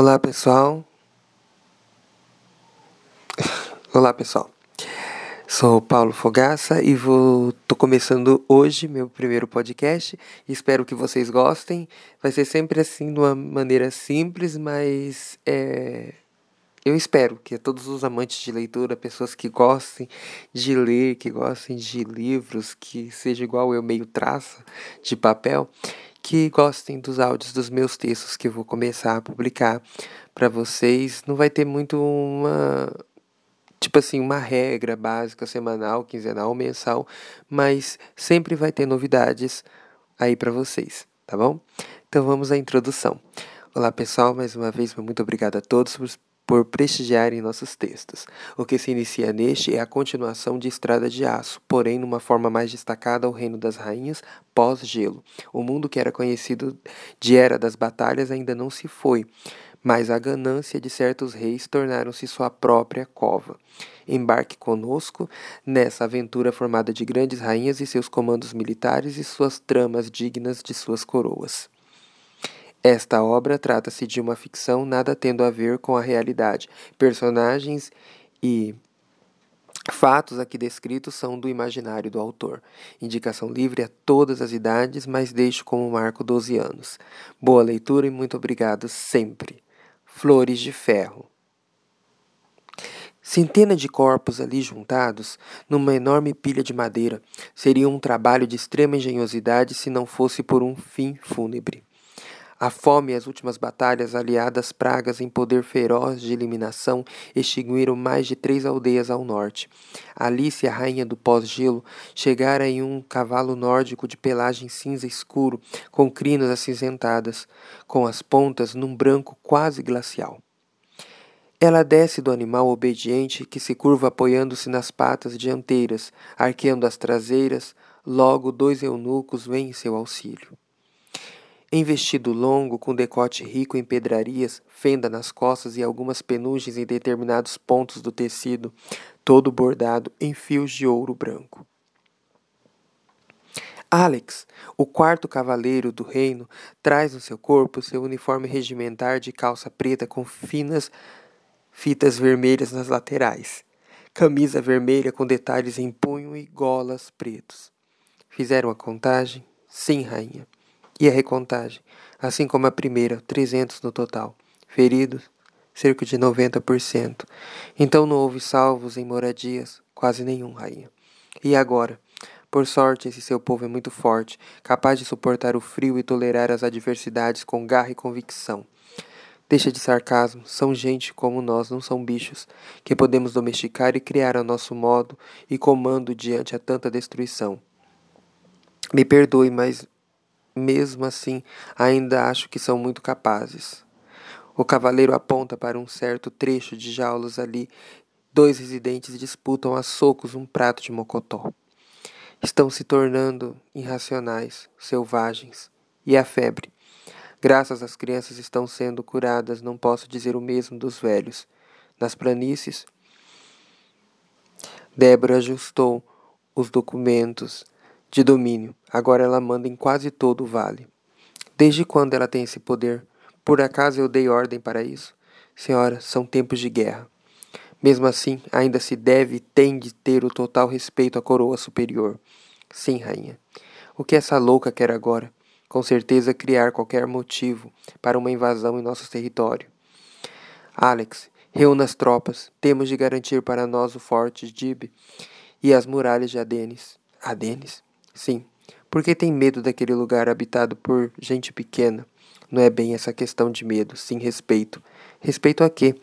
Olá pessoal. Olá pessoal. Sou Paulo Fogaça e vou tô começando hoje meu primeiro podcast. Espero que vocês gostem. Vai ser sempre assim de uma maneira simples, mas é eu espero que todos os amantes de leitura, pessoas que gostem de ler, que gostem de livros, que seja igual eu meio traça de papel, que gostem dos áudios dos meus textos que eu vou começar a publicar para vocês. Não vai ter muito uma tipo assim, uma regra básica semanal, quinzenal, mensal, mas sempre vai ter novidades aí para vocês, tá bom? Então vamos à introdução. Olá pessoal, mais uma vez muito obrigado a todos por prestigiarem nossos textos. O que se inicia neste é a continuação de Estrada de Aço, porém numa forma mais destacada ao Reino das Rainhas pós-gelo. O mundo que era conhecido de Era das Batalhas ainda não se foi, mas a ganância de certos reis tornaram-se sua própria cova. Embarque conosco nessa aventura formada de grandes rainhas e seus comandos militares e suas tramas dignas de suas coroas. Esta obra trata-se de uma ficção nada tendo a ver com a realidade. Personagens e fatos aqui descritos são do imaginário do autor. Indicação livre a todas as idades, mas deixo como marco 12 anos. Boa leitura e muito obrigado sempre. Flores de Ferro. Centenas de corpos ali juntados, numa enorme pilha de madeira, seria um trabalho de extrema engenhosidade se não fosse por um fim fúnebre. A fome e as últimas batalhas, aliadas pragas em poder feroz de eliminação, extinguiram mais de três aldeias ao norte. Alice, a rainha do pós-gelo, chegara em um cavalo nórdico de pelagem cinza escuro, com crinas acinzentadas, com as pontas num branco quase glacial. Ela desce do animal obediente que se curva apoiando-se nas patas dianteiras, arqueando as traseiras, logo dois eunucos vêm em seu auxílio. Em vestido longo, com decote rico em pedrarias, fenda nas costas e algumas penugens em determinados pontos do tecido, todo bordado em fios de ouro branco. Alex, o quarto cavaleiro do reino, traz no seu corpo seu uniforme regimentar de calça preta com finas fitas vermelhas nas laterais, camisa vermelha com detalhes em punho e golas pretos. Fizeram a contagem? Sim, rainha e a recontagem, assim como a primeira, 300 no total. Feridos, cerca de 90%. Então não houve salvos em moradias, quase nenhum, rainha. E agora? Por sorte, esse seu povo é muito forte, capaz de suportar o frio e tolerar as adversidades com garra e convicção. Deixa de sarcasmo, são gente como nós, não são bichos, que podemos domesticar e criar a nosso modo e comando diante a tanta destruição. Me perdoe, mas mesmo assim, ainda acho que são muito capazes. O cavaleiro aponta para um certo trecho de jaulas ali. Dois residentes disputam a socos um prato de mocotó. Estão se tornando irracionais, selvagens. E a febre? Graças às crianças estão sendo curadas, não posso dizer o mesmo dos velhos. Nas planícies, Débora ajustou os documentos de domínio. Agora ela manda em quase todo o vale. Desde quando ela tem esse poder? Por acaso eu dei ordem para isso? Senhora, são tempos de guerra. Mesmo assim, ainda se deve e tem de ter o total respeito à coroa superior. Sim, rainha. O que essa louca quer agora? Com certeza criar qualquer motivo para uma invasão em nosso território. Alex, reúna as tropas. Temos de garantir para nós o forte Dib e as muralhas de Adenis. Adenis? Sim, porque tem medo daquele lugar habitado por gente pequena. Não é bem essa questão de medo, sim respeito. Respeito a quê?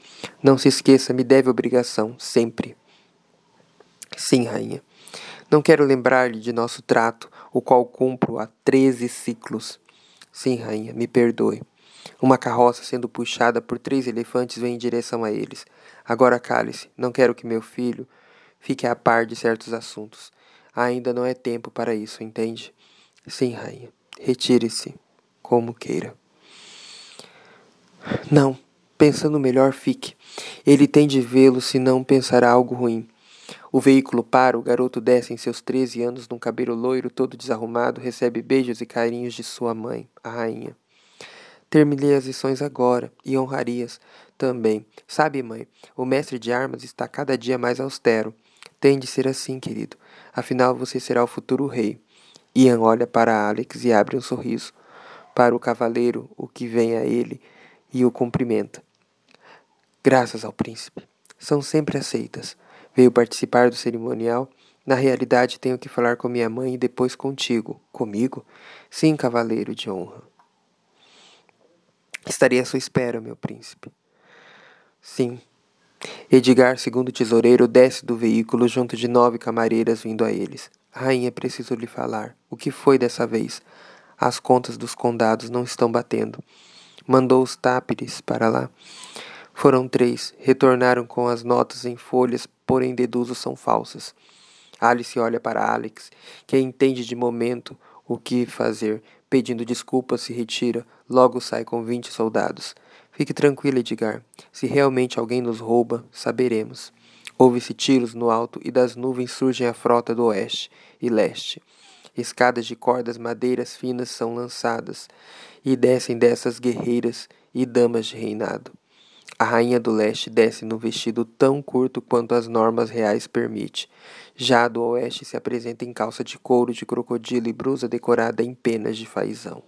Não se esqueça, me deve obrigação, sempre. Sim, rainha. Não quero lembrar-lhe de nosso trato, o qual cumpro há treze ciclos. Sim, rainha, me perdoe. Uma carroça sendo puxada por três elefantes vem em direção a eles. Agora cale-se, não quero que meu filho fique a par de certos assuntos. Ainda não é tempo para isso, entende? Sim, rainha. Retire-se, como queira. Não, pensando melhor, fique. Ele tem de vê-lo se não pensará algo ruim. O veículo para, o garoto desce em seus treze anos num cabelo loiro todo desarrumado, recebe beijos e carinhos de sua mãe, a rainha. Ter-me-lhe as lições agora, e honrarias também. Sabe, mãe, o mestre de armas está cada dia mais austero. Tem de ser assim, querido. Afinal, você será o futuro rei. Ian olha para Alex e abre um sorriso. Para o cavaleiro, o que vem a ele, e o cumprimenta. Graças ao príncipe. São sempre aceitas. Veio participar do cerimonial. Na realidade, tenho que falar com minha mãe e depois contigo. Comigo? Sim, cavaleiro de honra. Estarei à sua espera, meu príncipe. Sim. Edgar, segundo tesoureiro, desce do veículo junto de nove camareiras vindo a eles. Rainha, preciso lhe falar. O que foi dessa vez? As contas dos condados não estão batendo. Mandou os táperes para lá. Foram três. Retornaram com as notas em folhas, porém deduzo são falsas. Alice olha para Alex, que entende de momento o que fazer, pedindo desculpas, se retira, logo sai com vinte soldados. Fique tranquilo, Edgar. Se realmente alguém nos rouba, saberemos. Ouve-se tiros no alto e das nuvens surgem a frota do oeste e leste. Escadas de cordas madeiras finas são lançadas, e descem dessas guerreiras e damas de reinado. A rainha do leste desce no vestido tão curto quanto as normas reais permitem. Já a do oeste se apresenta em calça de couro de crocodilo e blusa decorada em penas de faisão.